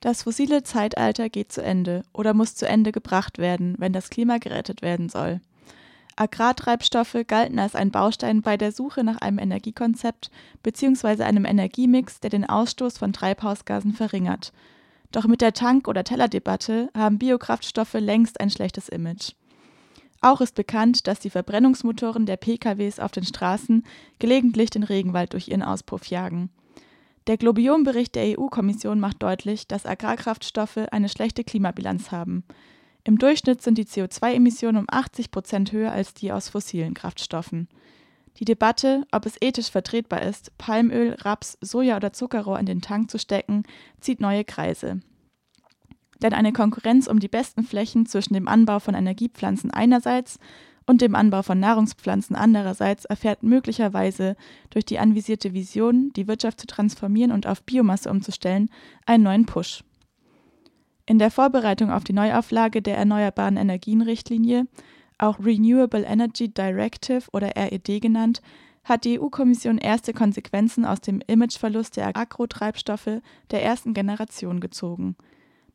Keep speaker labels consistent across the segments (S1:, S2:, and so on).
S1: Das fossile Zeitalter geht zu Ende oder muss zu Ende gebracht werden, wenn das Klima gerettet werden soll. Agrartreibstoffe galten als ein Baustein bei der Suche nach einem Energiekonzept bzw. einem Energiemix, der den Ausstoß von Treibhausgasen verringert. Doch mit der Tank- oder Tellerdebatte haben Biokraftstoffe längst ein schlechtes Image. Auch ist bekannt, dass die Verbrennungsmotoren der PKWs auf den Straßen gelegentlich den Regenwald durch ihren Auspuff jagen. Der Globion-Bericht der EU-Kommission macht deutlich, dass Agrarkraftstoffe eine schlechte Klimabilanz haben. Im Durchschnitt sind die CO2-Emissionen um 80 Prozent höher als die aus fossilen Kraftstoffen. Die Debatte, ob es ethisch vertretbar ist, Palmöl, Raps, Soja oder Zuckerrohr in den Tank zu stecken, zieht neue Kreise. Denn eine Konkurrenz um die besten Flächen zwischen dem Anbau von Energiepflanzen einerseits und dem Anbau von Nahrungspflanzen andererseits erfährt möglicherweise durch die anvisierte Vision, die Wirtschaft zu transformieren und auf Biomasse umzustellen, einen neuen Push. In der Vorbereitung auf die Neuauflage der Erneuerbaren Energien-Richtlinie, auch Renewable Energy Directive oder RED genannt, hat die EU-Kommission erste Konsequenzen aus dem Imageverlust der Agrotreibstoffe der ersten Generation gezogen.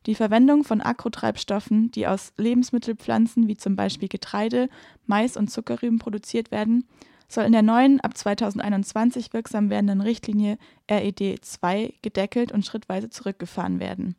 S1: Die Verwendung von Agrotreibstoffen, die aus Lebensmittelpflanzen wie zum Beispiel Getreide, Mais und Zuckerrüben produziert werden, soll in der neuen, ab 2021 wirksam werdenden Richtlinie RED II gedeckelt und schrittweise zurückgefahren werden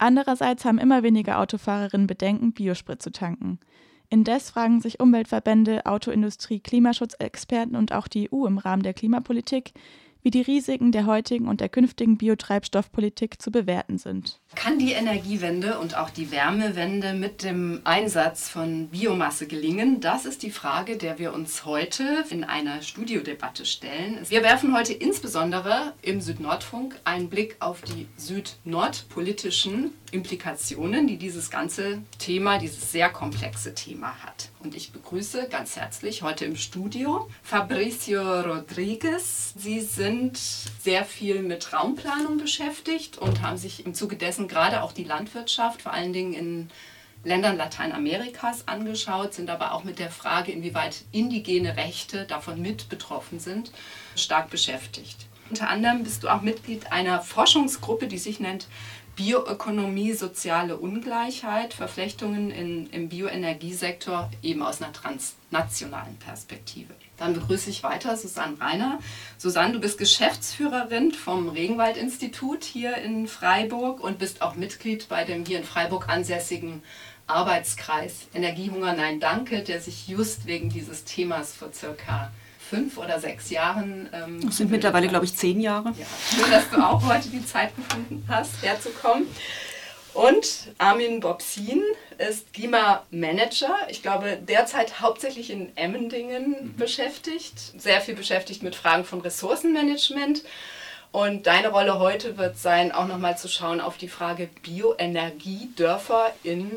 S1: Andererseits haben immer weniger Autofahrerinnen Bedenken, Biosprit zu tanken. Indes fragen sich Umweltverbände, Autoindustrie, Klimaschutzexperten und auch die EU im Rahmen der Klimapolitik, wie die Risiken der heutigen und der künftigen Biotreibstoffpolitik zu bewerten sind.
S2: Kann die Energiewende und auch die Wärmewende mit dem Einsatz von Biomasse gelingen? Das ist die Frage, der wir uns heute in einer Studiodebatte stellen. Wir werfen heute insbesondere im Südnordfunk einen Blick auf die süd-nord-politischen Implikationen, die dieses ganze Thema, dieses sehr komplexe Thema hat. Und ich begrüße ganz herzlich heute im Studio Fabricio Rodriguez. Sie sind sehr viel mit Raumplanung beschäftigt und haben sich im Zuge dessen gerade auch die Landwirtschaft, vor allen Dingen in Ländern Lateinamerikas angeschaut, sind aber auch mit der Frage, inwieweit indigene Rechte davon mit betroffen sind, stark beschäftigt. Unter anderem bist du auch Mitglied einer Forschungsgruppe, die sich nennt Bioökonomie, soziale Ungleichheit, Verflechtungen in, im Bioenergiesektor eben aus einer transnationalen Perspektive. Dann begrüße ich weiter Susanne Reiner. Susanne, du bist Geschäftsführerin vom Regenwald-Institut hier in Freiburg und bist auch Mitglied bei dem hier in Freiburg ansässigen Arbeitskreis Energiehunger Nein Danke, der sich just wegen dieses Themas vor circa fünf oder sechs Jahren.
S3: Ähm, das sind mittlerweile, glaube ich, zehn Jahre.
S2: Ja, schön, dass du auch heute die Zeit gefunden hast, herzukommen. Und Armin Bobsin ist Klimamanager. Ich glaube, derzeit hauptsächlich in Emmendingen mhm. beschäftigt, sehr viel beschäftigt mit Fragen von Ressourcenmanagement. Und deine Rolle heute wird sein, auch nochmal zu schauen auf die Frage Bioenergiedörfer in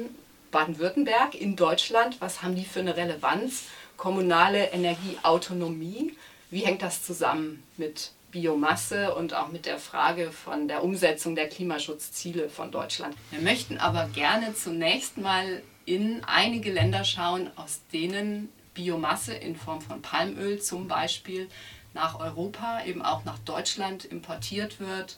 S2: Baden-Württemberg, in Deutschland. Was haben die für eine Relevanz? Kommunale Energieautonomie. Wie hängt das zusammen mit Biomasse und auch mit der Frage von der Umsetzung der Klimaschutzziele von Deutschland? Wir möchten aber gerne zunächst mal in einige Länder schauen, aus denen Biomasse in Form von Palmöl zum Beispiel nach Europa, eben auch nach Deutschland importiert wird,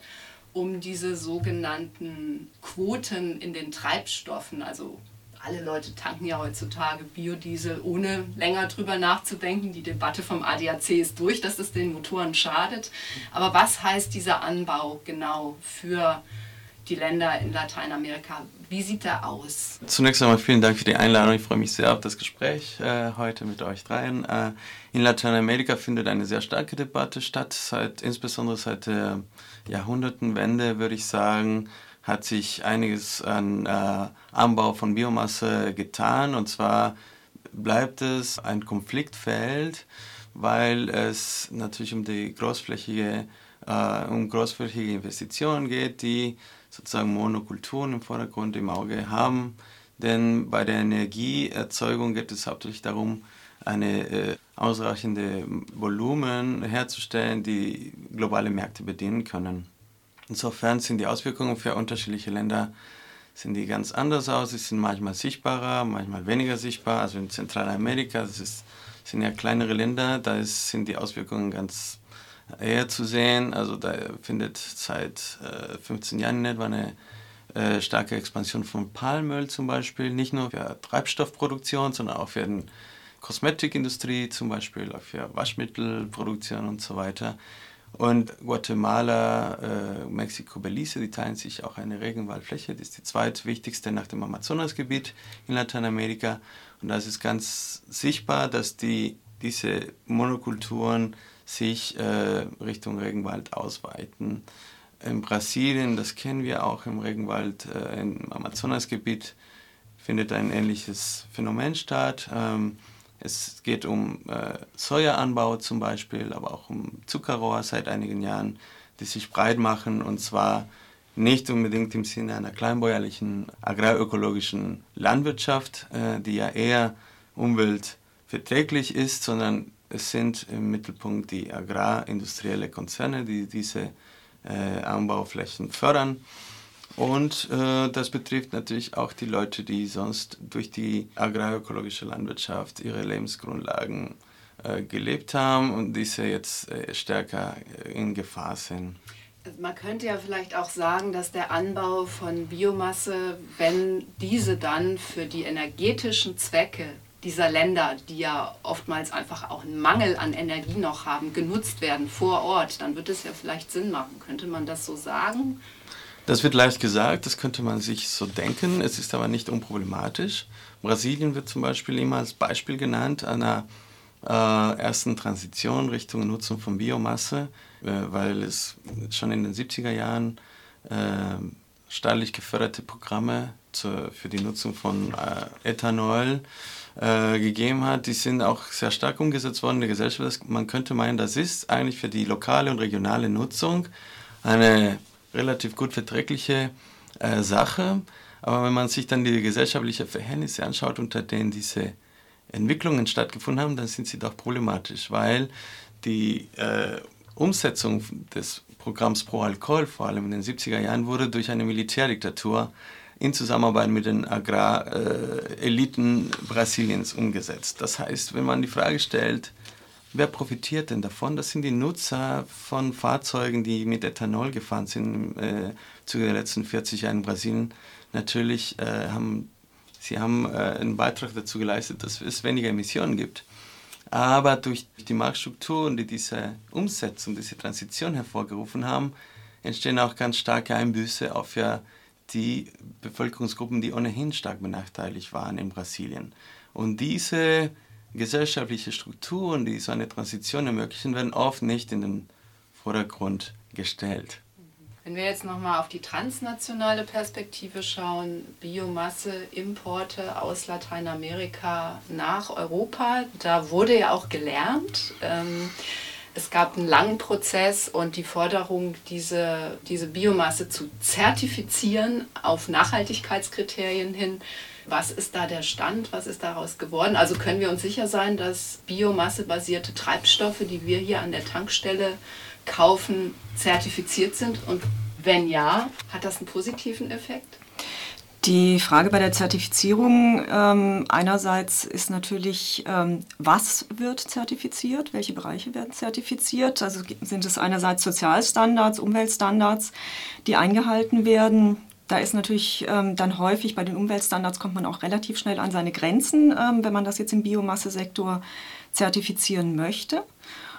S2: um diese sogenannten Quoten in den Treibstoffen, also alle Leute tanken ja heutzutage Biodiesel, ohne länger drüber nachzudenken. Die Debatte vom ADAC ist durch, dass es den Motoren schadet. Aber was heißt dieser Anbau genau für die Länder in Lateinamerika? Wie sieht der aus?
S4: Zunächst einmal vielen Dank für die Einladung. Ich freue mich sehr auf das Gespräch äh, heute mit euch dreien. Äh, in Lateinamerika findet eine sehr starke Debatte statt, seit, insbesondere seit der Jahrhundertenwende, würde ich sagen hat sich einiges an äh, Anbau von Biomasse getan. Und zwar bleibt es ein Konfliktfeld, weil es natürlich um die großflächige, äh, um großflächige Investitionen geht, die sozusagen Monokulturen im Vordergrund im Auge haben. Denn bei der Energieerzeugung geht es hauptsächlich darum, eine äh, ausreichende Volumen herzustellen, die globale Märkte bedienen können. Insofern sind die Auswirkungen für unterschiedliche Länder sind die ganz anders aus. Sie sind manchmal sichtbarer, manchmal weniger sichtbar. Also in Zentralamerika, das ist, sind ja kleinere Länder, da ist, sind die Auswirkungen ganz eher zu sehen. Also da findet seit äh, 15 Jahren in etwa eine äh, starke Expansion von Palmöl zum Beispiel, nicht nur für Treibstoffproduktion, sondern auch für die Kosmetikindustrie zum Beispiel, auch für Waschmittelproduktion und so weiter. Und Guatemala, äh, Mexiko, Belize, die teilen sich auch eine Regenwaldfläche. Das ist die zweitwichtigste nach dem Amazonasgebiet in Lateinamerika. Und da ist ganz sichtbar, dass die, diese Monokulturen sich äh, Richtung Regenwald ausweiten. In Brasilien, das kennen wir auch im Regenwald, äh, im Amazonasgebiet, findet ein ähnliches Phänomen statt. Ähm, es geht um äh, Sojaanbau zum Beispiel, aber auch um Zuckerrohr seit einigen Jahren, die sich breit machen und zwar nicht unbedingt im Sinne einer kleinbäuerlichen agrarökologischen Landwirtschaft, äh, die ja eher umweltverträglich ist, sondern es sind im Mittelpunkt die agrarindustrielle Konzerne, die diese äh, Anbauflächen fördern. Und äh, das betrifft natürlich auch die Leute, die sonst durch die agrarökologische Landwirtschaft ihre Lebensgrundlagen äh, gelebt haben und diese jetzt äh, stärker äh, in Gefahr sind.
S2: Also man könnte ja vielleicht auch sagen, dass der Anbau von Biomasse, wenn diese dann für die energetischen Zwecke dieser Länder, die ja oftmals einfach auch einen Mangel an Energie noch haben, genutzt werden vor Ort, dann wird es ja vielleicht Sinn machen. Könnte man das so sagen?
S4: Das wird leicht gesagt, das könnte man sich so denken, es ist aber nicht unproblematisch. Brasilien wird zum Beispiel immer als Beispiel genannt einer äh, ersten Transition Richtung Nutzung von Biomasse, äh, weil es schon in den 70er Jahren äh, staatlich geförderte Programme zur, für die Nutzung von äh, Ethanol äh, gegeben hat. Die sind auch sehr stark umgesetzt worden in der Gesellschaft. Man könnte meinen, das ist eigentlich für die lokale und regionale Nutzung eine relativ gut verträgliche äh, Sache. Aber wenn man sich dann die gesellschaftlichen Verhältnisse anschaut, unter denen diese Entwicklungen stattgefunden haben, dann sind sie doch problematisch, weil die äh, Umsetzung des Programms Pro Alcohol, vor allem in den 70er Jahren, wurde durch eine Militärdiktatur in Zusammenarbeit mit den Agrareliten äh, Brasiliens umgesetzt. Das heißt, wenn man die Frage stellt, Wer profitiert denn davon? Das sind die Nutzer von Fahrzeugen, die mit Ethanol gefahren sind äh, Zuge der letzten 40 Jahre in Brasilien. Natürlich äh, haben sie haben äh, einen Beitrag dazu geleistet, dass es weniger Emissionen gibt. Aber durch die Marktstrukturen, die diese Umsetzung, diese Transition hervorgerufen haben, entstehen auch ganz starke Einbüße auf ja die Bevölkerungsgruppen, die ohnehin stark benachteiligt waren in Brasilien. Und diese gesellschaftliche Strukturen, die so eine Transition ermöglichen, werden oft nicht in den Vordergrund gestellt.
S2: Wenn wir jetzt nochmal auf die transnationale Perspektive schauen, Biomasse, Importe aus Lateinamerika nach Europa, da wurde ja auch gelernt. Ähm, es gab einen langen Prozess und die Forderung, diese, diese Biomasse zu zertifizieren auf Nachhaltigkeitskriterien hin, was ist da der Stand? Was ist daraus geworden? Also können wir uns sicher sein, dass biomassebasierte Treibstoffe, die wir hier an der Tankstelle kaufen, zertifiziert sind? Und wenn ja, hat das einen positiven Effekt?
S3: Die Frage bei der Zertifizierung ähm, einerseits ist natürlich, ähm, was wird zertifiziert, welche Bereiche werden zertifiziert. Also sind es einerseits Sozialstandards, Umweltstandards, die eingehalten werden. Da ist natürlich ähm, dann häufig bei den Umweltstandards kommt man auch relativ schnell an seine Grenzen, ähm, wenn man das jetzt im Biomassesektor zertifizieren möchte.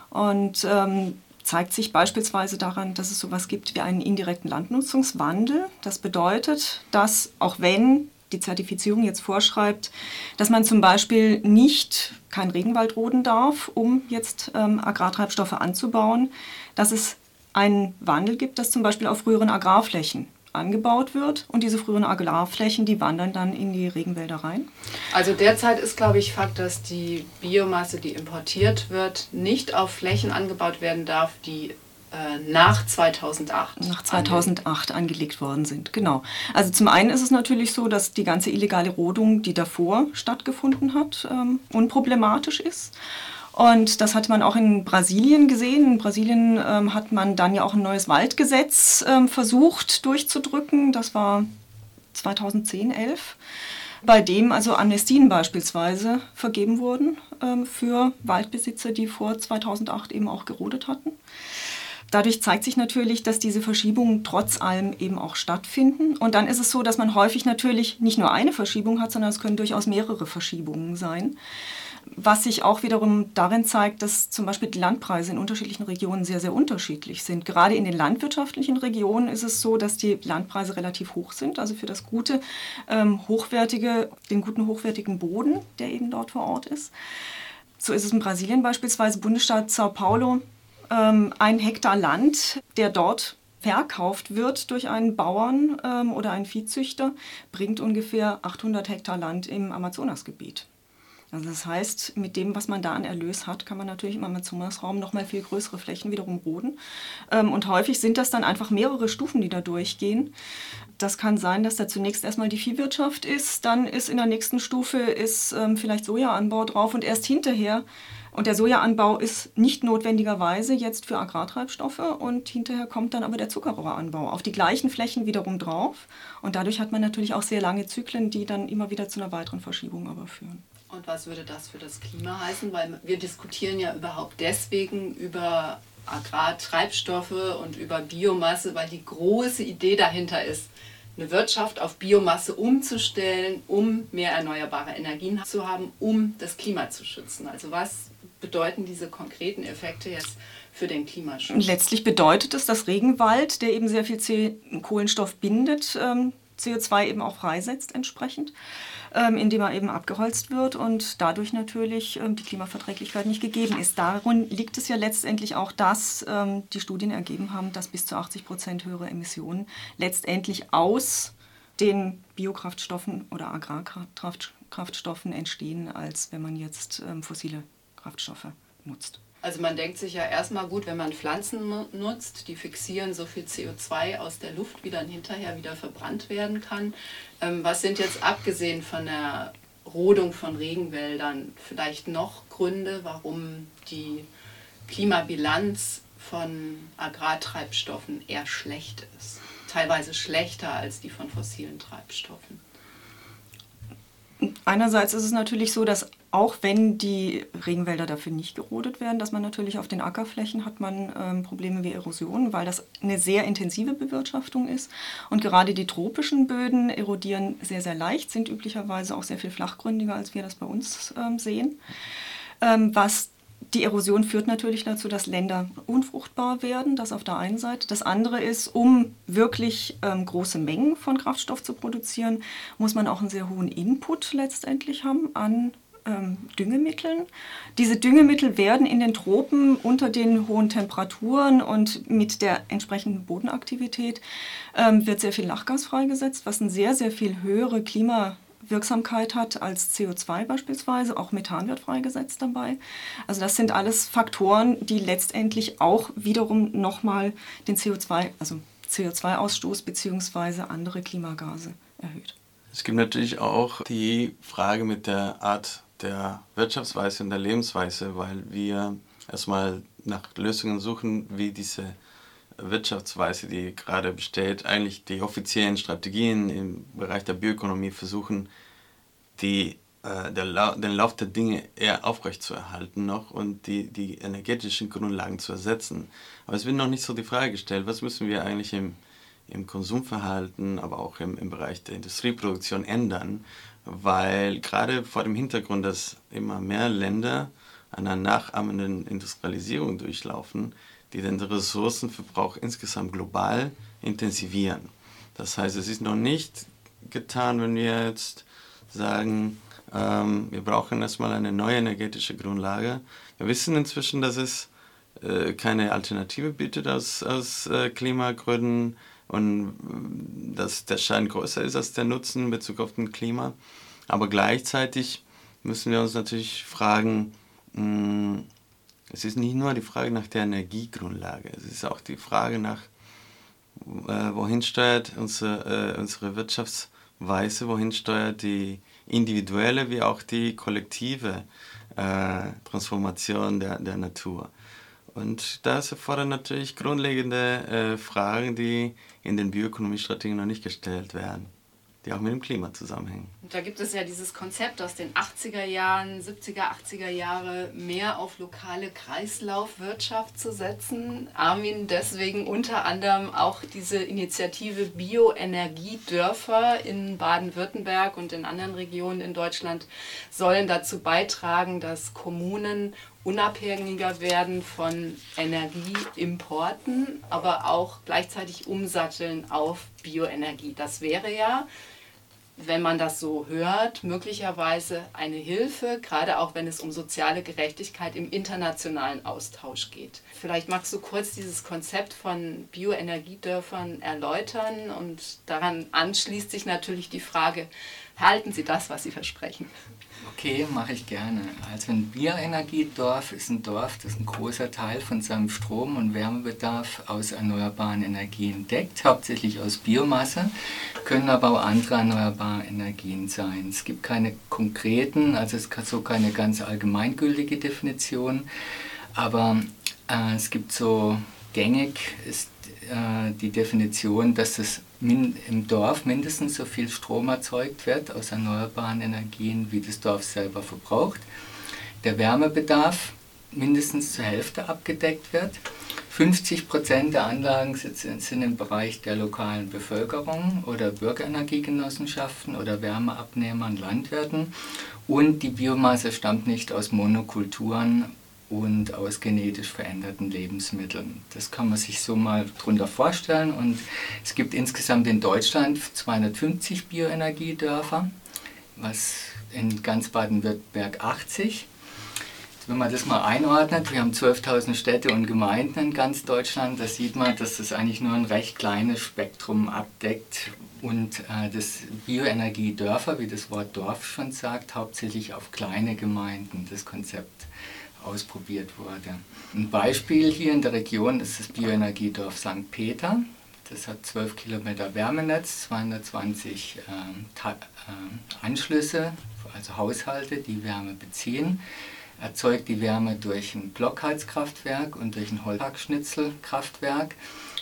S3: Und ähm, zeigt sich beispielsweise daran, dass es sowas gibt wie einen indirekten Landnutzungswandel. Das bedeutet, dass auch wenn die Zertifizierung jetzt vorschreibt, dass man zum Beispiel nicht kein Regenwald roden darf, um jetzt ähm, Agrartreibstoffe anzubauen, dass es einen Wandel gibt, dass zum Beispiel auf früheren Agrarflächen angebaut wird und diese früheren Agrarflächen, die wandern dann in die Regenwälder rein.
S2: Also derzeit ist, glaube ich, Fakt, dass die Biomasse, die importiert wird, nicht auf Flächen angebaut werden darf, die äh, nach 2008.
S3: Nach 2008 angelegt. angelegt worden sind, genau. Also zum einen ist es natürlich so, dass die ganze illegale Rodung, die davor stattgefunden hat, ähm, unproblematisch ist. Und das hat man auch in Brasilien gesehen. In Brasilien ähm, hat man dann ja auch ein neues Waldgesetz ähm, versucht durchzudrücken. Das war 2010, 11 bei dem also Amnestien beispielsweise vergeben wurden ähm, für Waldbesitzer, die vor 2008 eben auch gerodet hatten. Dadurch zeigt sich natürlich, dass diese Verschiebungen trotz allem eben auch stattfinden. Und dann ist es so, dass man häufig natürlich nicht nur eine Verschiebung hat, sondern es können durchaus mehrere Verschiebungen sein. Was sich auch wiederum darin zeigt, dass zum Beispiel die Landpreise in unterschiedlichen Regionen sehr, sehr unterschiedlich sind. Gerade in den landwirtschaftlichen Regionen ist es so, dass die Landpreise relativ hoch sind, also für das gute, ähm, hochwertige, den guten, hochwertigen Boden, der eben dort vor Ort ist. So ist es in Brasilien beispielsweise, Bundesstaat Sao Paulo ähm, ein Hektar Land, der dort verkauft wird durch einen Bauern ähm, oder einen Viehzüchter, bringt ungefähr 800 Hektar Land im Amazonasgebiet. Also das heißt, mit dem, was man da an Erlös hat, kann man natürlich im Amazonasraum noch mal viel größere Flächen wiederum roden. Ähm, und häufig sind das dann einfach mehrere Stufen, die da durchgehen. Das kann sein, dass da zunächst erstmal die Viehwirtschaft ist, dann ist in der nächsten Stufe ist ähm, vielleicht Sojaanbau drauf und erst hinterher und der Sojaanbau ist nicht notwendigerweise jetzt für Agrartreibstoffe und hinterher kommt dann aber der Zuckerrohranbau auf die gleichen Flächen wiederum drauf. Und dadurch hat man natürlich auch sehr lange Zyklen, die dann immer wieder zu einer weiteren Verschiebung aber führen.
S2: Und was würde das für das Klima heißen? Weil wir diskutieren ja überhaupt deswegen über Agrartreibstoffe und über Biomasse, weil die große Idee dahinter ist, eine Wirtschaft auf Biomasse umzustellen, um mehr erneuerbare Energien zu haben, um das Klima zu schützen. Also was bedeuten diese konkreten Effekte jetzt für den Klimaschutz?
S3: Letztlich bedeutet es, dass Regenwald, der eben sehr viel Kohlenstoff bindet, ähm, CO2 eben auch freisetzt entsprechend, indem er eben abgeholzt wird und dadurch natürlich ähm, die Klimaverträglichkeit nicht gegeben ist. Darin liegt es ja letztendlich auch, dass die Studien ergeben haben, dass bis zu 80 Prozent höhere Emissionen letztendlich aus den Biokraftstoffen oder Agrarkraftstoffen entstehen, als wenn man jetzt fossile Kraftstoffe nutzt.
S2: Also man denkt sich ja erstmal gut, wenn man Pflanzen nutzt, die fixieren so viel CO2 aus der Luft, wie dann hinterher wieder verbrannt werden kann. Ähm, was sind jetzt abgesehen von der Rodung von Regenwäldern vielleicht noch Gründe, warum die Klimabilanz von Agrartreibstoffen eher schlecht ist? Teilweise schlechter als die von fossilen Treibstoffen.
S3: Einerseits ist es natürlich so, dass auch wenn die Regenwälder dafür nicht gerodet werden, dass man natürlich auf den Ackerflächen hat man ähm, Probleme wie Erosion, weil das eine sehr intensive Bewirtschaftung ist. Und gerade die tropischen Böden erodieren sehr, sehr leicht, sind üblicherweise auch sehr viel flachgründiger, als wir das bei uns ähm, sehen. Ähm, was die Erosion führt natürlich dazu, dass Länder unfruchtbar werden, das auf der einen Seite. Das andere ist, um wirklich ähm, große Mengen von Kraftstoff zu produzieren, muss man auch einen sehr hohen Input letztendlich haben an ähm, Düngemitteln. Diese Düngemittel werden in den Tropen unter den hohen Temperaturen und mit der entsprechenden Bodenaktivität ähm, wird sehr viel Lachgas freigesetzt, was eine sehr, sehr viel höhere Klima Wirksamkeit hat als CO2 beispielsweise. Auch Methan wird freigesetzt dabei. Also das sind alles Faktoren, die letztendlich auch wiederum nochmal den CO2, also CO2-Ausstoß bzw. andere Klimagase erhöht.
S4: Es gibt natürlich auch die Frage mit der Art der Wirtschaftsweise und der Lebensweise, weil wir erstmal nach Lösungen suchen, wie diese Wirtschaftsweise, die gerade besteht, eigentlich die offiziellen Strategien im Bereich der Bioökonomie versuchen, die, äh, der, den Lauf der Dinge eher aufrechtzuerhalten noch und die, die energetischen Grundlagen zu ersetzen. Aber es wird noch nicht so die Frage gestellt, was müssen wir eigentlich im, im Konsumverhalten, aber auch im, im Bereich der Industrieproduktion ändern, weil gerade vor dem Hintergrund, dass immer mehr Länder einer nachahmenden Industrialisierung durchlaufen, die den Ressourcenverbrauch insgesamt global intensivieren. Das heißt, es ist noch nicht getan, wenn wir jetzt sagen, ähm, wir brauchen erstmal eine neue energetische Grundlage. Wir wissen inzwischen, dass es äh, keine Alternative bietet aus, aus äh, Klimagründen und äh, dass der Schein größer ist als der Nutzen in Bezug auf den Klima. Aber gleichzeitig müssen wir uns natürlich fragen, mh, es ist nicht nur die Frage nach der Energiegrundlage, es ist auch die Frage nach, äh, wohin steuert unsere, äh, unsere Wirtschaftsweise, wohin steuert die individuelle wie auch die kollektive äh, Transformation der, der Natur. Und das erfordert natürlich grundlegende äh, Fragen, die in den Bioökonomiestrategien noch nicht gestellt werden. Die auch mit dem Klima zusammenhängen.
S2: Und da gibt es ja dieses Konzept aus den 80er Jahren, 70er, 80er Jahre, mehr auf lokale Kreislaufwirtschaft zu setzen. Armin, deswegen unter anderem auch diese Initiative Bioenergiedörfer in Baden-Württemberg und in anderen Regionen in Deutschland sollen dazu beitragen, dass Kommunen unabhängiger werden von Energieimporten, aber auch gleichzeitig umsatteln auf Bioenergie. Das wäre ja wenn man das so hört, möglicherweise eine Hilfe, gerade auch wenn es um soziale Gerechtigkeit im internationalen Austausch geht. Vielleicht magst du kurz dieses Konzept von Bioenergiedörfern erläutern und daran anschließt sich natürlich die Frage, halten Sie das, was Sie versprechen?
S5: Okay, mache ich gerne. Also ein Bioenergiedorf ist ein Dorf, das einen großer Teil von seinem Strom- und Wärmebedarf aus erneuerbaren Energien deckt, hauptsächlich aus Biomasse, können aber auch andere erneuerbare Energien sein. Es gibt keine konkreten, also es gibt so keine ganz allgemeingültige Definition, aber äh, es gibt so gängig ist äh, die Definition, dass es im Dorf mindestens so viel Strom erzeugt wird aus erneuerbaren Energien, wie das Dorf selber verbraucht. Der Wärmebedarf mindestens zur Hälfte abgedeckt wird. 50 Prozent der Anlagen sind im Bereich der lokalen Bevölkerung oder Bürgerenergiegenossenschaften oder Wärmeabnehmern, Landwirten. Und die Biomasse stammt nicht aus Monokulturen und aus genetisch veränderten Lebensmitteln. Das kann man sich so mal drunter vorstellen. Und es gibt insgesamt in Deutschland 250 Bioenergiedörfer, was in ganz Baden-Württemberg 80. Wenn man das mal einordnet, wir haben 12.000 Städte und Gemeinden in ganz Deutschland, da sieht man, dass das eigentlich nur ein recht kleines Spektrum abdeckt und äh, das Bioenergiedörfer, wie das Wort Dorf schon sagt, hauptsächlich auf kleine Gemeinden das Konzept ausprobiert wurde. Ein Beispiel hier in der Region ist das Bioenergiedorf St. Peter. Das hat 12 Kilometer Wärmenetz, 220 äh, äh, Anschlüsse, also Haushalte, die Wärme beziehen. Erzeugt die Wärme durch ein Blockheizkraftwerk und durch ein Holzhackschnitzelkraftwerk.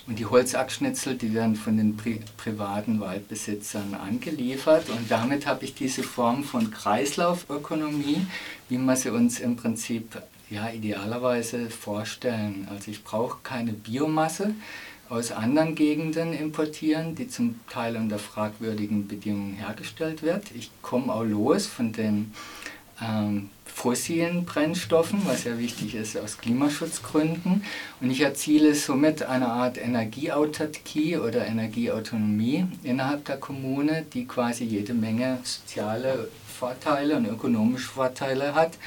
S5: Und die Holzachschnitzel, die werden von den Pri privaten Waldbesitzern angeliefert. Und damit habe ich diese Form von Kreislaufökonomie, wie man sie uns im Prinzip ja, idealerweise vorstellen. Also ich brauche keine Biomasse aus anderen Gegenden importieren, die zum Teil unter fragwürdigen Bedingungen hergestellt wird. Ich komme auch los von den ähm, fossilen Brennstoffen, was ja wichtig ist aus Klimaschutzgründen. Und ich erziele somit eine Art Energieautarkie oder Energieautonomie innerhalb der Kommune, die quasi jede Menge soziale Vorteile und ökonomische Vorteile hat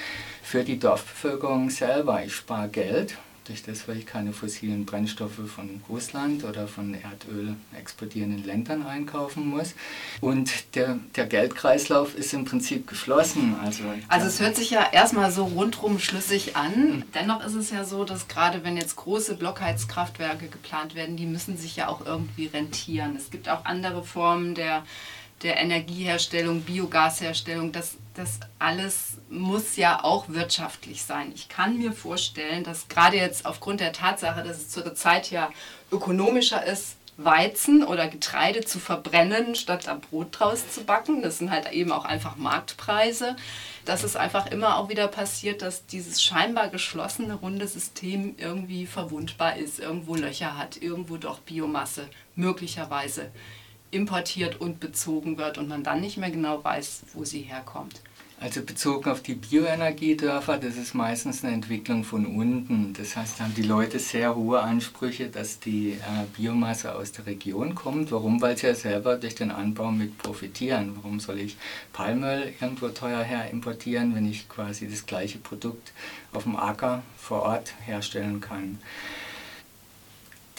S5: für die Dorfbevölkerung selber. Ich spare Geld, durch das, weil ich keine fossilen Brennstoffe von Russland oder von Erdöl exportierenden Ländern einkaufen muss. Und der, der Geldkreislauf ist im Prinzip geschlossen.
S2: Also, also es hört sich ja erstmal so rundrum schlüssig an. Dennoch ist es ja so, dass gerade wenn jetzt große Blockheizkraftwerke geplant werden, die müssen sich ja auch irgendwie rentieren. Es gibt auch andere Formen der der Energieherstellung, Biogasherstellung, das, das alles muss ja auch wirtschaftlich sein. Ich kann mir vorstellen, dass gerade jetzt aufgrund der Tatsache, dass es zur Zeit ja ökonomischer ist, Weizen oder Getreide zu verbrennen, statt da Brot draus zu backen. Das sind halt eben auch einfach Marktpreise. Dass es einfach immer auch wieder passiert, dass dieses scheinbar geschlossene runde System irgendwie verwundbar ist, irgendwo Löcher hat, irgendwo doch Biomasse möglicherweise importiert und bezogen wird und man dann nicht mehr genau weiß, wo sie herkommt.
S5: Also bezogen auf die Bioenergiedörfer, das ist meistens eine Entwicklung von unten. Das heißt, da haben die Leute sehr hohe Ansprüche, dass die äh, Biomasse aus der Region kommt. Warum? Weil sie ja selber durch den Anbau mit profitieren. Warum soll ich Palmöl irgendwo teuer her importieren, wenn ich quasi das gleiche Produkt auf dem Acker vor Ort herstellen kann?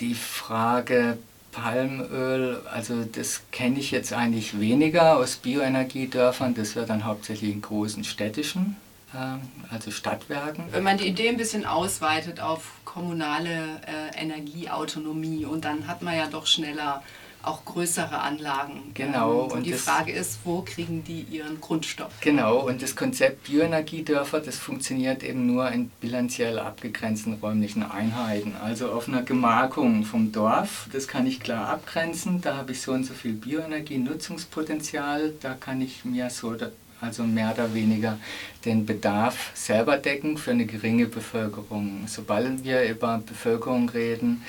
S5: Die Frage Palmöl, also das kenne ich jetzt eigentlich weniger aus Bioenergiedörfern. Das wird dann hauptsächlich in großen städtischen, äh, also Stadtwerken.
S2: Wenn man die Idee ein bisschen ausweitet auf kommunale äh, Energieautonomie und dann hat man ja doch schneller auch größere Anlagen.
S5: Genau.
S2: Und, und die Frage ist, wo kriegen die ihren Grundstoff?
S5: Genau, und das Konzept Bioenergiedörfer, das funktioniert eben nur in bilanziell abgegrenzten räumlichen Einheiten. Also auf einer Gemarkung vom Dorf, das kann ich klar abgrenzen, da habe ich so und so viel Bioenergie-Nutzungspotenzial, da kann ich mir so also mehr oder weniger den Bedarf selber decken für eine geringe Bevölkerung. Sobald wir über Bevölkerung reden,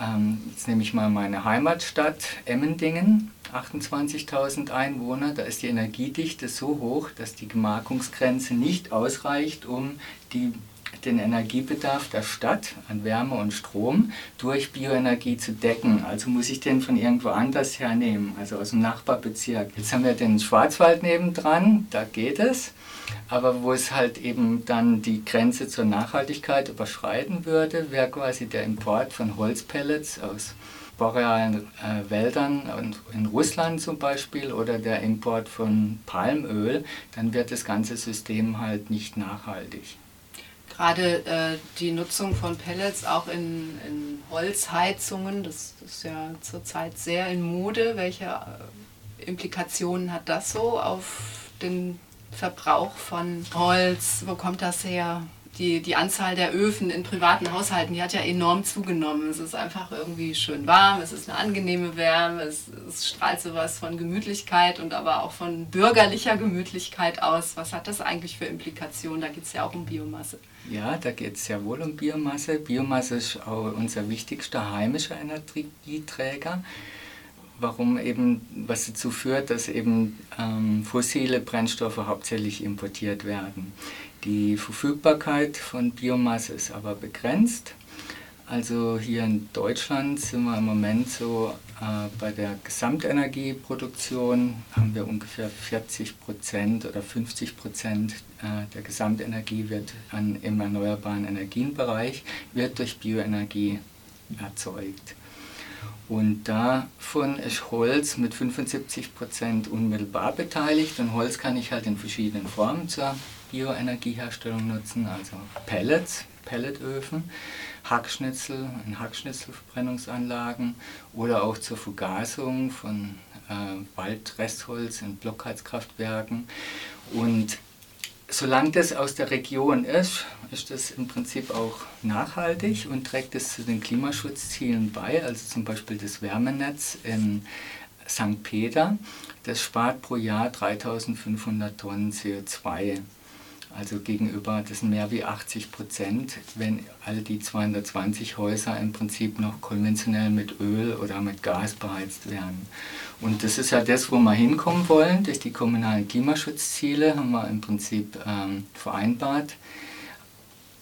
S5: ähm, jetzt nehme ich mal meine Heimatstadt Emmendingen, 28.000 Einwohner, da ist die Energiedichte so hoch, dass die Gemarkungsgrenze nicht ausreicht, um die, den Energiebedarf der Stadt an Wärme und Strom durch Bioenergie zu decken. Also muss ich den von irgendwo anders hernehmen, also aus dem Nachbarbezirk. Jetzt haben wir den Schwarzwald nebendran, da geht es aber wo es halt eben dann die Grenze zur Nachhaltigkeit überschreiten würde, wäre quasi der Import von Holzpellets aus borealen äh, Wäldern und in Russland zum Beispiel oder der Import von Palmöl, dann wird das ganze System halt nicht nachhaltig.
S2: Gerade äh, die Nutzung von Pellets auch in, in Holzheizungen, das, ist ja zurzeit sehr in Mode. Welche äh, Implikationen hat das so auf den Verbrauch von Holz, wo kommt das her? Die, die Anzahl der Öfen in privaten Haushalten, die hat ja enorm zugenommen. Es ist einfach irgendwie schön warm, es ist eine angenehme Wärme, es, es strahlt sowas von Gemütlichkeit und aber auch von bürgerlicher Gemütlichkeit aus. Was hat das eigentlich für Implikationen? Da geht es ja auch um Biomasse.
S5: Ja, da geht es sehr wohl um Biomasse. Biomasse ist auch unser wichtigster heimischer Energieträger warum eben, was dazu führt, dass eben ähm, fossile Brennstoffe hauptsächlich importiert werden. Die Verfügbarkeit von Biomasse ist aber begrenzt. Also hier in Deutschland sind wir im Moment so äh, bei der Gesamtenergieproduktion haben wir ungefähr 40 Prozent oder 50 Prozent äh, der Gesamtenergie wird an, im erneuerbaren Energienbereich wird durch Bioenergie erzeugt. Und davon ist Holz mit 75% unmittelbar beteiligt. Und Holz kann ich halt in verschiedenen Formen zur Bioenergieherstellung nutzen, also Pellets, Pelletöfen, Hackschnitzel in Hackschnitzelverbrennungsanlagen oder auch zur Vergasung von äh, Waldrestholz in Blockheizkraftwerken. Und solange das aus der Region ist, ist das im Prinzip auch nachhaltig und trägt es zu den Klimaschutzzielen bei. Also zum Beispiel das Wärmenetz in St. Peter, das spart pro Jahr 3500 Tonnen CO2 also gegenüber, das sind mehr wie 80 Prozent, wenn all die 220 Häuser im Prinzip noch konventionell mit Öl oder mit Gas beheizt werden. Und das ist ja das, wo wir hinkommen wollen. Durch die kommunalen Klimaschutzziele haben wir im Prinzip ähm, vereinbart,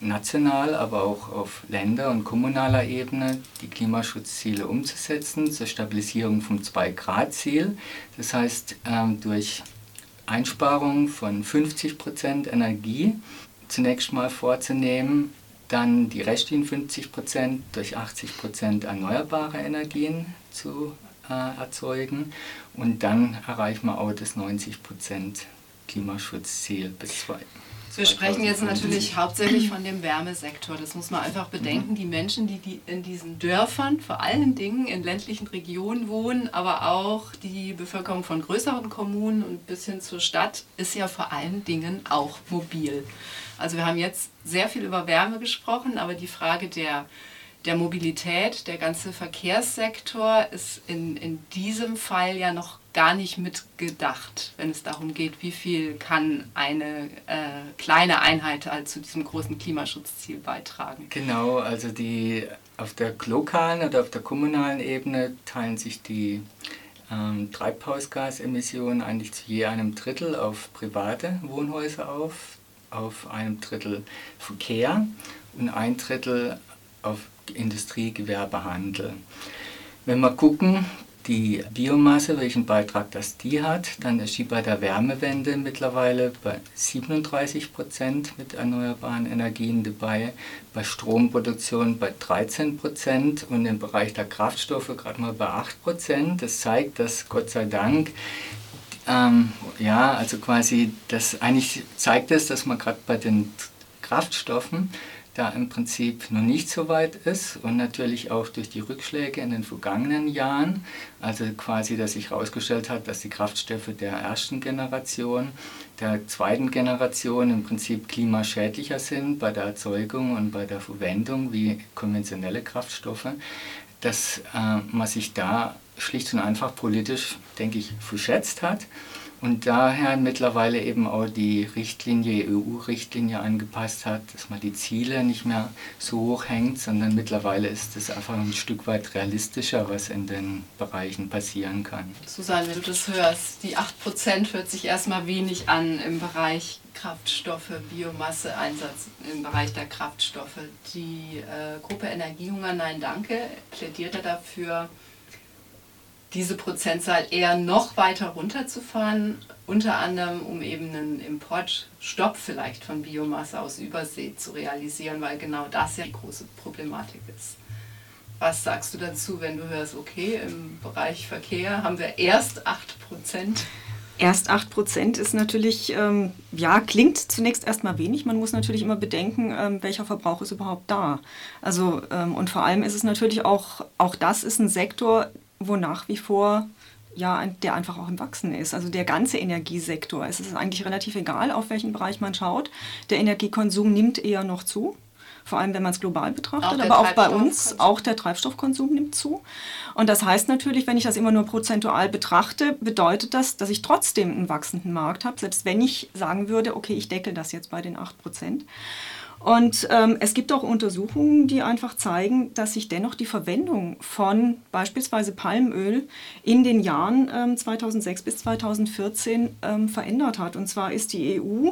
S5: national, aber auch auf Länder- und kommunaler Ebene die Klimaschutzziele umzusetzen zur Stabilisierung vom 2-Grad-Ziel. Das heißt, ähm, durch Einsparungen von 50% Energie zunächst mal vorzunehmen, dann die restlichen 50% durch 80% erneuerbare Energien zu äh, erzeugen und dann erreichen wir auch das 90% Klimaschutzziel bis 2.
S2: Wir sprechen jetzt natürlich hauptsächlich von dem Wärmesektor. Das muss man einfach bedenken. Die Menschen, die, die in diesen Dörfern, vor allen Dingen in ländlichen Regionen wohnen, aber auch die Bevölkerung von größeren Kommunen und bis hin zur Stadt, ist ja vor allen Dingen auch mobil. Also wir haben jetzt sehr viel über Wärme gesprochen, aber die Frage der der Mobilität, der ganze Verkehrssektor ist in, in diesem Fall ja noch gar nicht mitgedacht, wenn es darum geht, wie viel kann eine äh, kleine Einheit halt zu diesem großen Klimaschutzziel beitragen.
S5: Genau, also die auf der lokalen oder auf der kommunalen Ebene teilen sich die ähm, Treibhausgasemissionen eigentlich zu je einem Drittel auf private Wohnhäuser auf, auf einem Drittel Verkehr und ein Drittel auf Industrie, Gewerbe, Handel. Wenn wir gucken, die Biomasse, welchen Beitrag das die hat, dann ist sie bei der Wärmewende mittlerweile bei 37 Prozent mit erneuerbaren Energien dabei, bei Stromproduktion bei 13 Prozent und im Bereich der Kraftstoffe gerade mal bei 8 Prozent. Das zeigt, dass Gott sei Dank ähm, ja, also quasi, das eigentlich zeigt es, dass man gerade bei den Kraftstoffen da im Prinzip noch nicht so weit ist und natürlich auch durch die Rückschläge in den vergangenen Jahren, also quasi, dass sich herausgestellt hat, dass die Kraftstoffe der ersten Generation, der zweiten Generation im Prinzip klimaschädlicher sind bei der Erzeugung und bei der Verwendung wie konventionelle Kraftstoffe, dass äh, man sich da schlicht und einfach politisch, denke ich, verschätzt hat und daher mittlerweile eben auch die Richtlinie, EU-Richtlinie angepasst hat, dass man die Ziele nicht mehr so hoch hängt, sondern mittlerweile ist es einfach ein Stück weit realistischer, was in den Bereichen passieren kann.
S2: Susanne, wenn du das hörst, die 8% hört sich erstmal wenig an im Bereich Kraftstoffe, Biomasseeinsatz im Bereich der Kraftstoffe. Die äh, Gruppe Energiehunger Nein Danke plädierte dafür, diese Prozentzahl eher noch weiter runterzufahren, unter anderem um eben einen Importstopp vielleicht von Biomasse aus Übersee zu realisieren, weil genau das ja die große Problematik ist. Was sagst du dazu, wenn du hörst, okay, im Bereich Verkehr haben wir erst 8 Prozent?
S3: Erst 8 Prozent ist natürlich, ähm, ja, klingt zunächst erstmal wenig. Man muss natürlich immer bedenken, ähm, welcher Verbrauch ist überhaupt da. Also, ähm, und vor allem ist es natürlich auch, auch das ist ein Sektor, wo nach wie vor ja, der einfach auch im Wachsen ist. Also der ganze Energiesektor. Es ist eigentlich relativ egal, auf welchen Bereich man schaut. Der Energiekonsum nimmt eher noch zu. Vor allem, wenn man es global betrachtet, auch aber auch bei uns, auch der Treibstoffkonsum nimmt zu. Und das heißt natürlich, wenn ich das immer nur prozentual betrachte, bedeutet das, dass ich trotzdem einen wachsenden Markt habe, selbst wenn ich sagen würde, okay, ich deckel das jetzt bei den 8 Prozent. Und ähm, es gibt auch Untersuchungen, die einfach zeigen, dass sich dennoch die Verwendung von beispielsweise Palmöl in den Jahren ähm, 2006 bis 2014 ähm, verändert hat. Und zwar ist die EU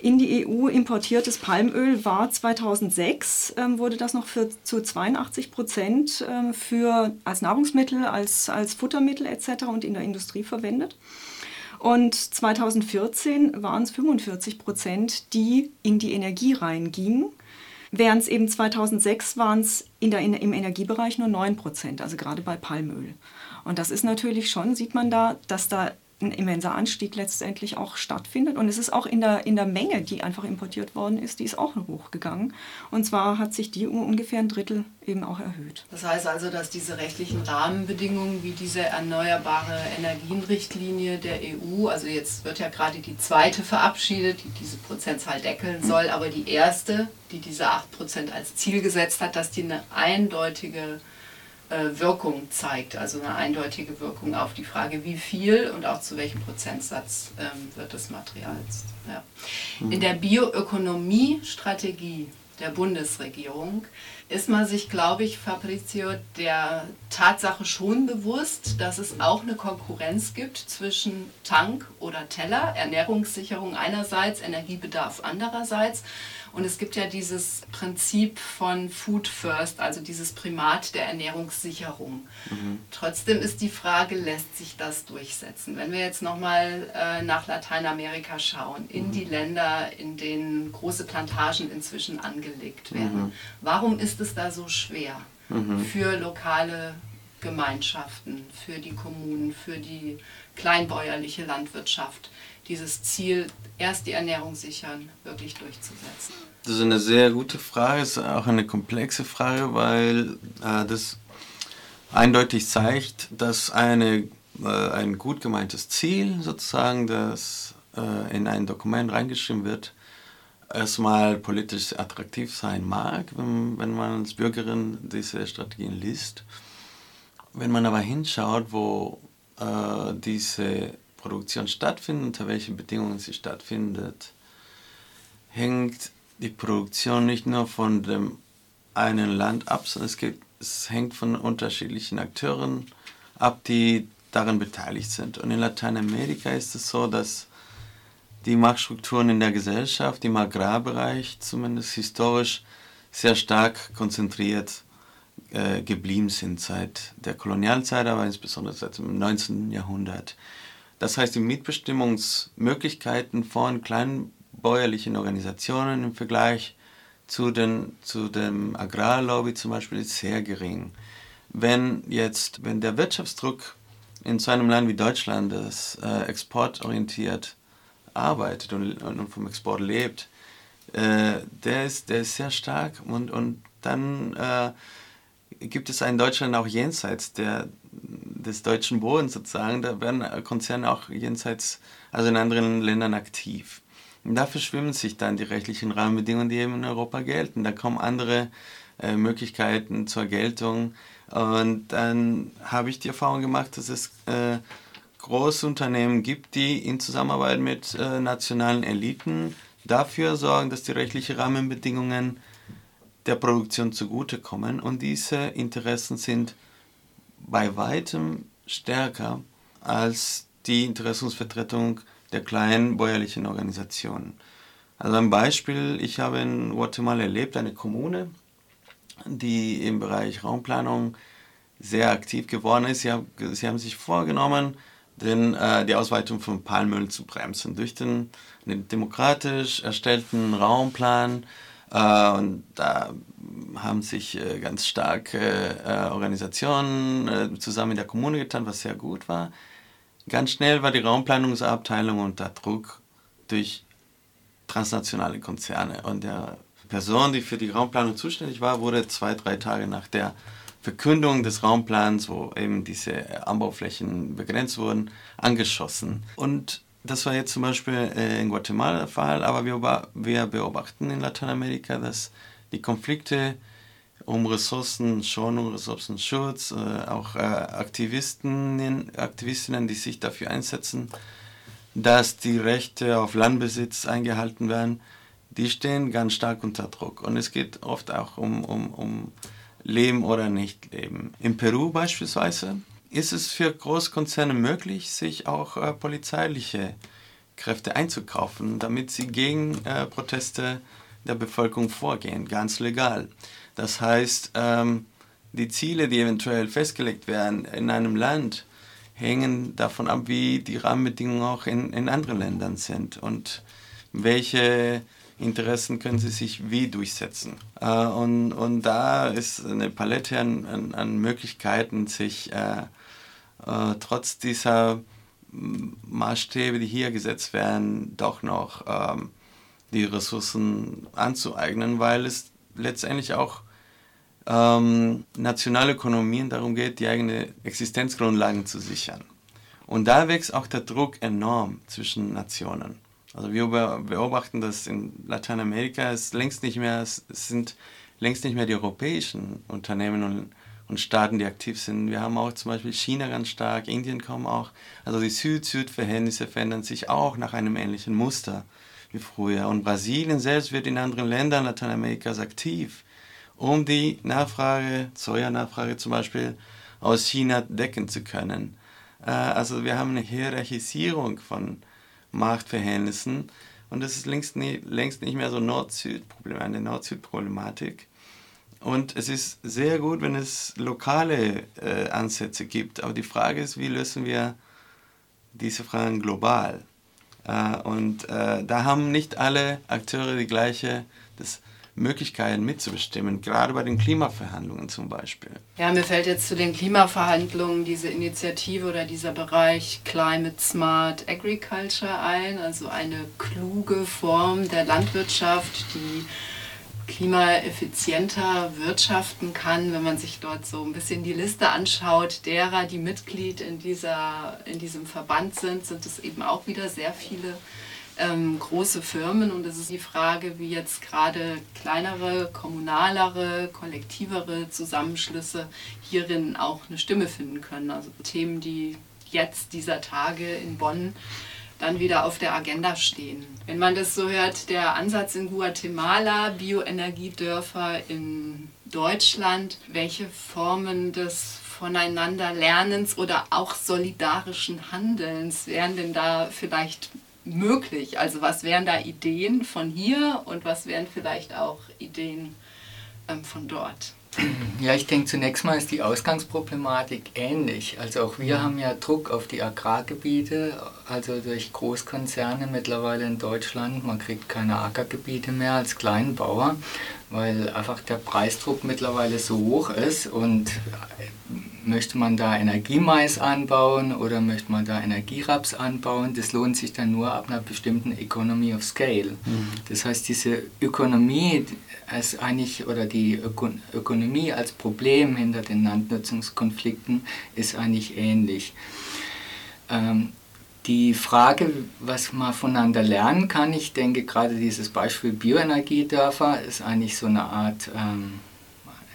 S3: in die EU importiertes Palmöl war 2006, ähm, wurde das noch für, zu 82 Prozent ähm, für, als Nahrungsmittel, als, als Futtermittel etc. und in der Industrie verwendet. Und 2014 waren es 45 Prozent, die in die Energie reingingen. Während es eben 2006 waren es in der, in, im Energiebereich nur 9 Prozent, also gerade bei Palmöl. Und das ist natürlich schon, sieht man da, dass da ein immenser Anstieg letztendlich auch stattfindet. Und es ist auch in der, in der Menge, die einfach importiert worden ist, die ist auch hochgegangen. Und zwar hat sich die um ungefähr ein Drittel eben auch erhöht.
S2: Das heißt also, dass diese rechtlichen Rahmenbedingungen wie diese erneuerbare Energienrichtlinie der EU, also jetzt wird ja gerade die zweite verabschiedet, die diese Prozentzahl deckeln soll, aber die erste, die diese 8% als Ziel gesetzt hat, dass die eine eindeutige Wirkung zeigt, also eine eindeutige Wirkung auf die Frage, wie viel und auch zu welchem Prozentsatz ähm, wird das Material. Ja. Mhm. In der Bioökonomie-Strategie der Bundesregierung ist man sich, glaube ich, Fabrizio, der Tatsache schon bewusst, dass es auch eine Konkurrenz gibt zwischen Tank oder Teller, Ernährungssicherung einerseits, Energiebedarf andererseits und es gibt ja dieses Prinzip von Food First, also dieses Primat der Ernährungssicherung. Mhm. Trotzdem ist die Frage, lässt sich das durchsetzen? Wenn wir jetzt nochmal äh, nach Lateinamerika schauen, in mhm. die Länder, in denen große Plantagen inzwischen angelegt werden, mhm. warum ist es da so schwer mhm. für lokale Gemeinschaften, für die Kommunen, für die kleinbäuerliche Landwirtschaft? Dieses Ziel, erst die Ernährung sichern, wirklich durchzusetzen?
S4: Das ist eine sehr gute Frage, ist auch eine komplexe Frage, weil äh, das eindeutig zeigt, dass eine, äh, ein gut gemeintes Ziel sozusagen, das äh, in ein Dokument reingeschrieben wird, erstmal politisch attraktiv sein mag, wenn, wenn man als Bürgerin diese Strategien liest. Wenn man aber hinschaut, wo äh, diese Produktion stattfindet, unter welchen Bedingungen sie stattfindet, hängt die Produktion nicht nur von dem einen Land ab, sondern es, gibt, es hängt von unterschiedlichen Akteuren ab, die daran beteiligt sind. Und in Lateinamerika ist es so, dass die Machtstrukturen in der Gesellschaft, im Agrarbereich zumindest historisch, sehr stark konzentriert äh, geblieben sind seit der Kolonialzeit, aber insbesondere seit dem 19. Jahrhundert. Das heißt, die Mitbestimmungsmöglichkeiten von kleinbäuerlichen Organisationen im Vergleich zu, den, zu dem Agrarlobby zum Beispiel ist sehr gering. Wenn jetzt, wenn der Wirtschaftsdruck in so einem Land wie Deutschland, das äh, exportorientiert arbeitet und, und vom Export lebt, äh, der, ist, der ist sehr stark und, und dann äh, gibt es in Deutschland auch jenseits der, des deutschen Bodens sozusagen, da werden Konzerne auch jenseits, also in anderen Ländern aktiv. Und da verschwimmen sich dann die rechtlichen Rahmenbedingungen, die eben in Europa gelten. Da kommen andere äh, Möglichkeiten zur Geltung. Und dann habe ich die Erfahrung gemacht, dass es äh, große Unternehmen gibt, die in Zusammenarbeit mit äh, nationalen Eliten dafür sorgen, dass die rechtlichen Rahmenbedingungen der Produktion zugutekommen. Und diese Interessen sind bei weitem stärker als die Interessensvertretung der kleinen bäuerlichen Organisationen. Also ein Beispiel, ich habe in Guatemala erlebt, eine Kommune, die im Bereich Raumplanung sehr aktiv geworden ist. Sie haben, sich vorgenommen, den, äh, die Ausweitung von Palmöl zu bremsen durch den, den demokratisch erstellten Raumplan. Äh, und da haben sich äh, ganz starke äh, Organisationen zusammen in der Kommune getan, was sehr gut war. Ganz schnell war die Raumplanungsabteilung unter Druck durch transnationale Konzerne. Und der Person, die für die Raumplanung zuständig war, wurde zwei, drei Tage nach der Verkündung des Raumplans, wo eben diese Anbauflächen begrenzt wurden, angeschossen. Und das war jetzt zum Beispiel äh, in Guatemala der Fall, aber wir, beobachten in Lateinamerika, dass die Konflikte um Ressourcenschonung, Ressourcenschutz, äh, auch äh, Aktivisten, Aktivistinnen, die sich dafür einsetzen, dass die Rechte auf Landbesitz eingehalten werden, die stehen ganz stark unter Druck. Und es geht oft auch um, um, um Leben oder Nicht-Leben. In Peru beispielsweise ist es für Großkonzerne möglich, sich auch äh, polizeiliche Kräfte einzukaufen, damit sie gegen äh, Proteste der Bevölkerung vorgehen, ganz legal. Das heißt, ähm, die Ziele, die eventuell festgelegt werden in einem Land, hängen davon ab, wie die Rahmenbedingungen auch in, in anderen Ländern sind und welche Interessen können sie sich wie durchsetzen. Äh, und, und da ist eine Palette an, an, an Möglichkeiten, sich äh, äh, trotz dieser Maßstäbe, die hier gesetzt werden, doch noch ähm, die Ressourcen anzueignen, weil es letztendlich auch ähm, nationale Ökonomien darum geht, die eigene Existenzgrundlagen zu sichern. Und da wächst auch der Druck enorm zwischen Nationen. Also wir beobachten das in Lateinamerika, es längst nicht mehr, es sind längst nicht mehr die europäischen Unternehmen und, und Staaten, die aktiv sind. Wir haben auch zum Beispiel China ganz stark, Indien kaum auch. Also die Süd-Süd-Verhältnisse verändern sich auch nach einem ähnlichen Muster wie früher. Und Brasilien selbst wird in anderen Ländern Lateinamerikas aktiv, um die Nachfrage, Soja-Nachfrage zum Beispiel, aus China decken zu können. Äh, also wir haben eine Hierarchisierung von Machtverhältnissen und das ist längst, längst nicht mehr so Nord-Süd-Problem, eine Nord-Süd-Problematik. Und es ist sehr gut, wenn es lokale äh, Ansätze gibt, aber die Frage ist, wie lösen wir diese Fragen global? Äh, und äh, da haben nicht alle Akteure die gleiche das Möglichkeiten mitzubestimmen, gerade bei den Klimaverhandlungen zum Beispiel.
S2: Ja, mir fällt jetzt zu den Klimaverhandlungen diese Initiative oder dieser Bereich Climate Smart Agriculture ein, also eine kluge Form der Landwirtschaft, die klimaeffizienter wirtschaften kann, wenn man sich dort so ein bisschen die Liste anschaut, derer, die Mitglied in, dieser, in diesem Verband sind, sind es eben auch wieder sehr viele ähm, große Firmen und es ist die Frage, wie jetzt gerade kleinere, kommunalere, kollektivere Zusammenschlüsse hierin auch eine Stimme finden können. Also Themen, die jetzt dieser Tage in Bonn dann wieder auf der Agenda stehen. Wenn man das so hört, der Ansatz in Guatemala, Bioenergiedörfer in Deutschland, welche Formen des Voneinanderlernens oder auch solidarischen Handelns wären denn da vielleicht möglich? Also was wären da Ideen von hier und was wären vielleicht auch Ideen ähm, von dort?
S5: Ja, ich denke zunächst mal ist die Ausgangsproblematik ähnlich. Also auch wir mhm. haben ja Druck auf die Agrargebiete, also durch Großkonzerne mittlerweile in Deutschland. Man kriegt keine Ackergebiete mehr als Kleinbauer, weil einfach der Preisdruck mittlerweile so hoch ist und möchte man da Energiemais anbauen oder möchte man da Energieraps anbauen? Das lohnt sich dann nur ab einer bestimmten Economy of Scale. Mhm. Das heißt, diese Ökonomie als eigentlich oder die Öko Ökonomie als Problem hinter den Landnutzungskonflikten ist eigentlich ähnlich. Ähm, die Frage, was man voneinander lernen kann, ich denke gerade dieses Beispiel Bioenergiedörfer ist eigentlich so eine Art ähm,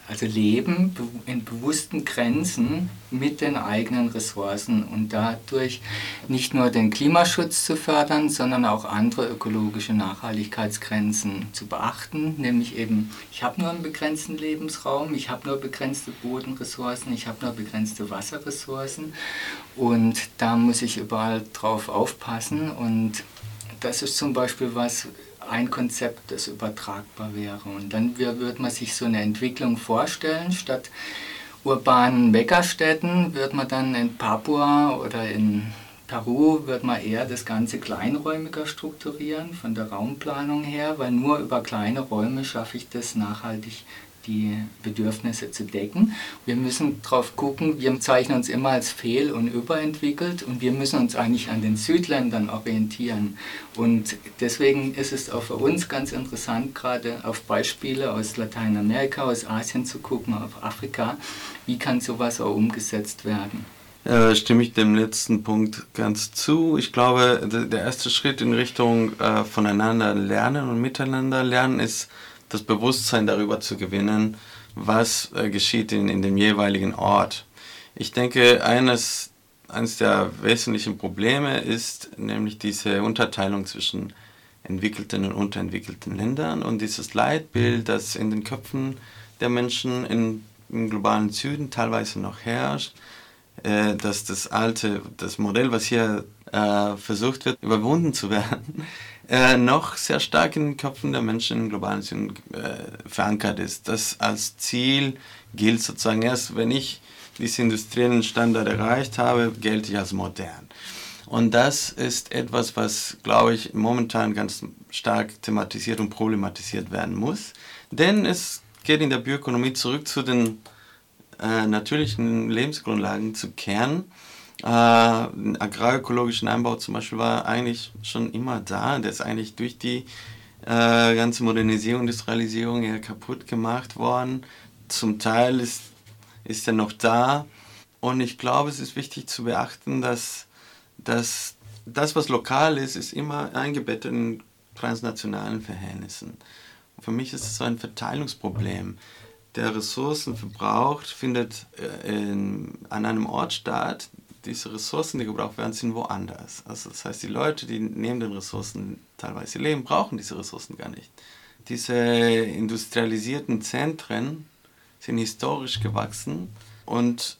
S5: also Leben in bewussten Grenzen mit den eigenen Ressourcen und dadurch nicht nur den Klimaschutz zu fördern, sondern auch andere ökologische Nachhaltigkeitsgrenzen zu beachten, nämlich eben, ich habe nur einen begrenzten Lebensraum, ich habe nur begrenzte Bodenressourcen, ich habe nur begrenzte Wasserressourcen. Und da muss ich überall drauf aufpassen. Und das ist zum Beispiel was, ein Konzept, das übertragbar wäre. Und dann würde man sich so eine Entwicklung vorstellen, statt urbanen Megastädten wird man dann in Papua oder in Peru wird man eher das Ganze kleinräumiger strukturieren von der Raumplanung her, weil nur über kleine Räume schaffe ich das nachhaltig die Bedürfnisse zu decken. Wir müssen darauf gucken, wir zeichnen uns immer als fehl- und überentwickelt und wir müssen uns eigentlich an den Südländern orientieren. Und deswegen ist es auch für uns ganz interessant, gerade auf Beispiele aus Lateinamerika, aus Asien zu gucken, auf Afrika, wie kann sowas auch umgesetzt werden.
S4: Äh, stimme ich dem letzten Punkt ganz zu. Ich glaube, der erste Schritt in Richtung äh, voneinander lernen und miteinander lernen ist, das Bewusstsein darüber zu gewinnen, was äh, geschieht in, in dem jeweiligen Ort. Ich denke, eines, eines der wesentlichen Probleme ist nämlich diese Unterteilung zwischen entwickelten und unterentwickelten Ländern und dieses Leitbild, das in den Köpfen der Menschen in, im globalen Süden teilweise noch herrscht, äh, dass das alte, das Modell, was hier äh, versucht wird, überwunden zu werden, äh, noch sehr stark in den Köpfen der Menschen im globalen Süden äh, verankert ist. Das als Ziel gilt sozusagen erst, wenn ich diesen industriellen Standard erreicht habe, gelte ich als modern. Und das ist etwas, was, glaube ich, momentan ganz stark thematisiert und problematisiert werden muss. Denn es geht in der Bioökonomie zurück zu den äh, natürlichen Lebensgrundlagen zu kehren äh, agrarökologischen Anbau zum Beispiel war eigentlich schon immer da. Der ist eigentlich durch die äh, ganze Modernisierung, Industrialisierung eher kaputt gemacht worden. Zum Teil ist, ist er noch da. Und ich glaube, es ist wichtig zu beachten, dass, dass das, was lokal ist, ist immer eingebettet in transnationalen Verhältnissen. Für mich ist es so ein Verteilungsproblem. Der Ressourcen verbraucht findet äh, in, an einem Ort statt, diese Ressourcen, die gebraucht werden, sind woanders. Also das heißt, die Leute, die neben den Ressourcen teilweise leben, brauchen diese Ressourcen gar nicht. Diese industrialisierten Zentren sind historisch gewachsen und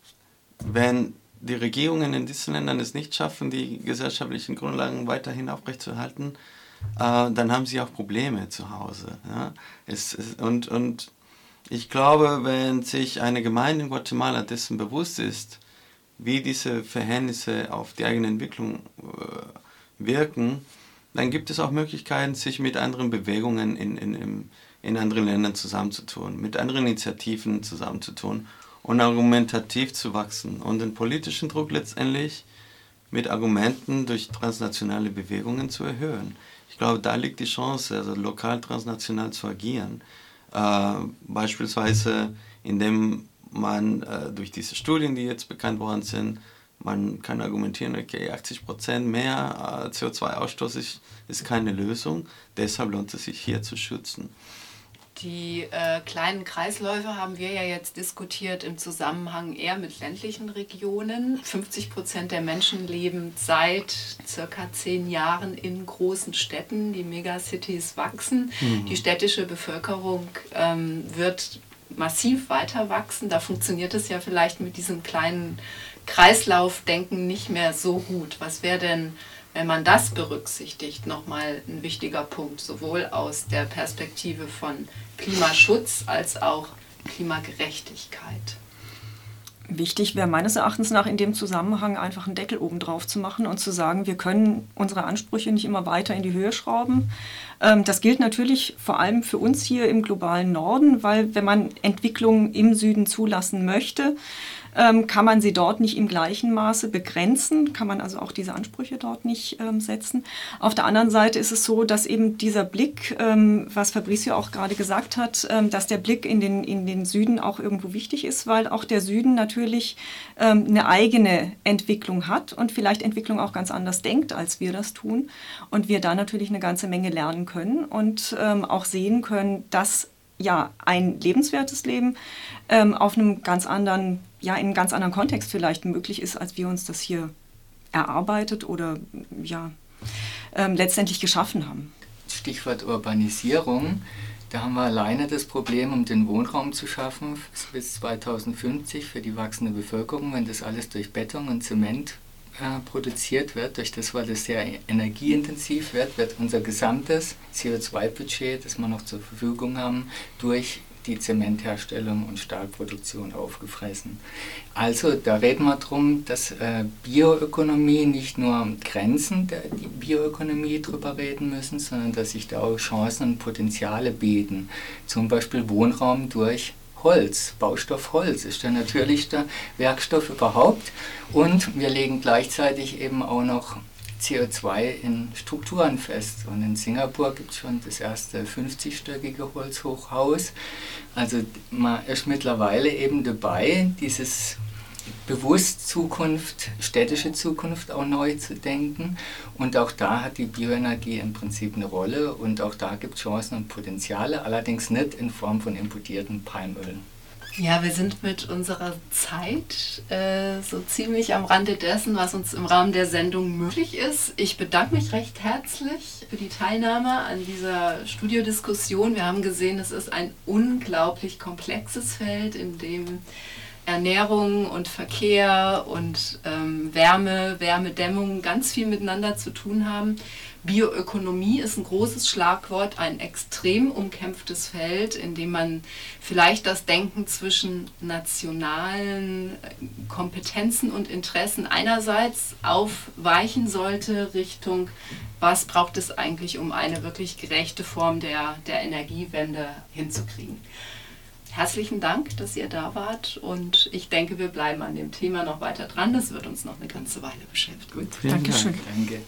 S4: wenn die Regierungen in diesen Ländern es nicht schaffen, die gesellschaftlichen Grundlagen weiterhin aufrechtzuerhalten, äh, dann haben sie auch Probleme zu Hause. Ja? Es, es, und, und ich glaube, wenn sich eine Gemeinde in Guatemala dessen bewusst ist, wie diese Verhältnisse auf die eigene Entwicklung äh, wirken, dann gibt es auch Möglichkeiten, sich mit anderen Bewegungen in, in, in anderen Ländern zusammenzutun, mit anderen Initiativen zusammenzutun und argumentativ zu wachsen und den politischen Druck letztendlich mit Argumenten durch transnationale Bewegungen zu erhöhen. Ich glaube, da liegt die Chance, also lokal transnational zu agieren. Äh, beispielsweise indem man äh, durch diese Studien, die jetzt bekannt worden sind, man kann argumentieren, okay, 80 Prozent mehr äh, CO2-Ausstoß ist, ist keine Lösung, deshalb lohnt es sich hier zu schützen.
S2: Die äh, kleinen Kreisläufe haben wir ja jetzt diskutiert im Zusammenhang eher mit ländlichen Regionen. 50 Prozent der Menschen leben seit circa zehn Jahren in großen Städten. Die Megacities wachsen. Mhm. Die städtische Bevölkerung ähm, wird massiv weiter wachsen. Da funktioniert es ja vielleicht mit diesem kleinen Kreislaufdenken nicht mehr so gut. Was wäre denn, wenn man das berücksichtigt, nochmal ein wichtiger Punkt, sowohl aus der Perspektive von Klimaschutz als auch Klimagerechtigkeit?
S3: Wichtig wäre meines Erachtens nach in dem Zusammenhang einfach einen Deckel oben drauf zu machen und zu sagen, wir können unsere Ansprüche nicht immer weiter in die Höhe schrauben. Ähm, das gilt natürlich vor allem für uns hier im globalen Norden, weil wenn man Entwicklung im Süden zulassen möchte, ähm, kann man sie dort nicht im gleichen Maße begrenzen, kann man also auch diese Ansprüche dort nicht ähm, setzen. Auf der anderen Seite ist es so, dass eben dieser Blick, was Fabricio auch gerade gesagt hat, dass der Blick in den, in den Süden auch irgendwo wichtig ist, weil auch der Süden natürlich eine eigene Entwicklung hat und vielleicht Entwicklung auch ganz anders denkt, als wir das tun. Und wir da natürlich eine ganze Menge lernen können und ähm, auch sehen können, dass ja ein lebenswertes Leben ähm, auf einem ganz anderen, ja, in einem ganz anderen Kontext vielleicht möglich ist, als wir uns das hier erarbeitet oder ja ähm, letztendlich geschaffen haben.
S5: Stichwort Urbanisierung. Da haben wir alleine das Problem, um den Wohnraum zu schaffen bis 2050 für die wachsende Bevölkerung, wenn das alles durch Beton und Zement produziert wird, durch das, weil es sehr energieintensiv wird, wird unser gesamtes CO2-Budget, das wir noch zur Verfügung haben, durch die Zementherstellung und Stahlproduktion aufgefressen. Also da reden wir darum, dass äh, Bioökonomie nicht nur Grenzen der Bioökonomie drüber reden müssen, sondern dass sich da auch Chancen und Potenziale bieten. Zum Beispiel Wohnraum durch Holz, Baustoff Holz ist der natürlichste Werkstoff überhaupt. Und wir legen gleichzeitig eben auch noch CO2 in Strukturen fest. Und in Singapur gibt es schon das erste 50-stöckige Holzhochhaus. Also man ist mittlerweile eben dabei, dieses bewusst Zukunft, städtische Zukunft auch neu zu denken. Und auch da hat die Bioenergie im Prinzip eine Rolle und auch da gibt es Chancen und Potenziale, allerdings nicht in Form von importierten Palmöl.
S2: Ja, wir sind mit unserer Zeit äh, so ziemlich am Rande dessen, was uns im Rahmen der Sendung möglich ist. Ich bedanke mich recht herzlich für die Teilnahme an dieser Studiodiskussion. Wir haben gesehen, es ist ein unglaublich komplexes Feld, in dem Ernährung und Verkehr und ähm, Wärme, Wärmedämmung ganz viel miteinander zu tun haben. Bioökonomie ist ein großes Schlagwort, ein extrem umkämpftes Feld, in dem man vielleicht das Denken zwischen nationalen äh, Kompetenzen und Interessen einerseits aufweichen sollte Richtung, was braucht es eigentlich, um eine wirklich gerechte Form der, der Energiewende hinzukriegen. Herzlichen Dank, dass ihr da wart und ich denke, wir bleiben an dem Thema noch weiter dran. Das wird uns noch eine ganze Weile beschäftigen.
S3: Dankeschön. Danke.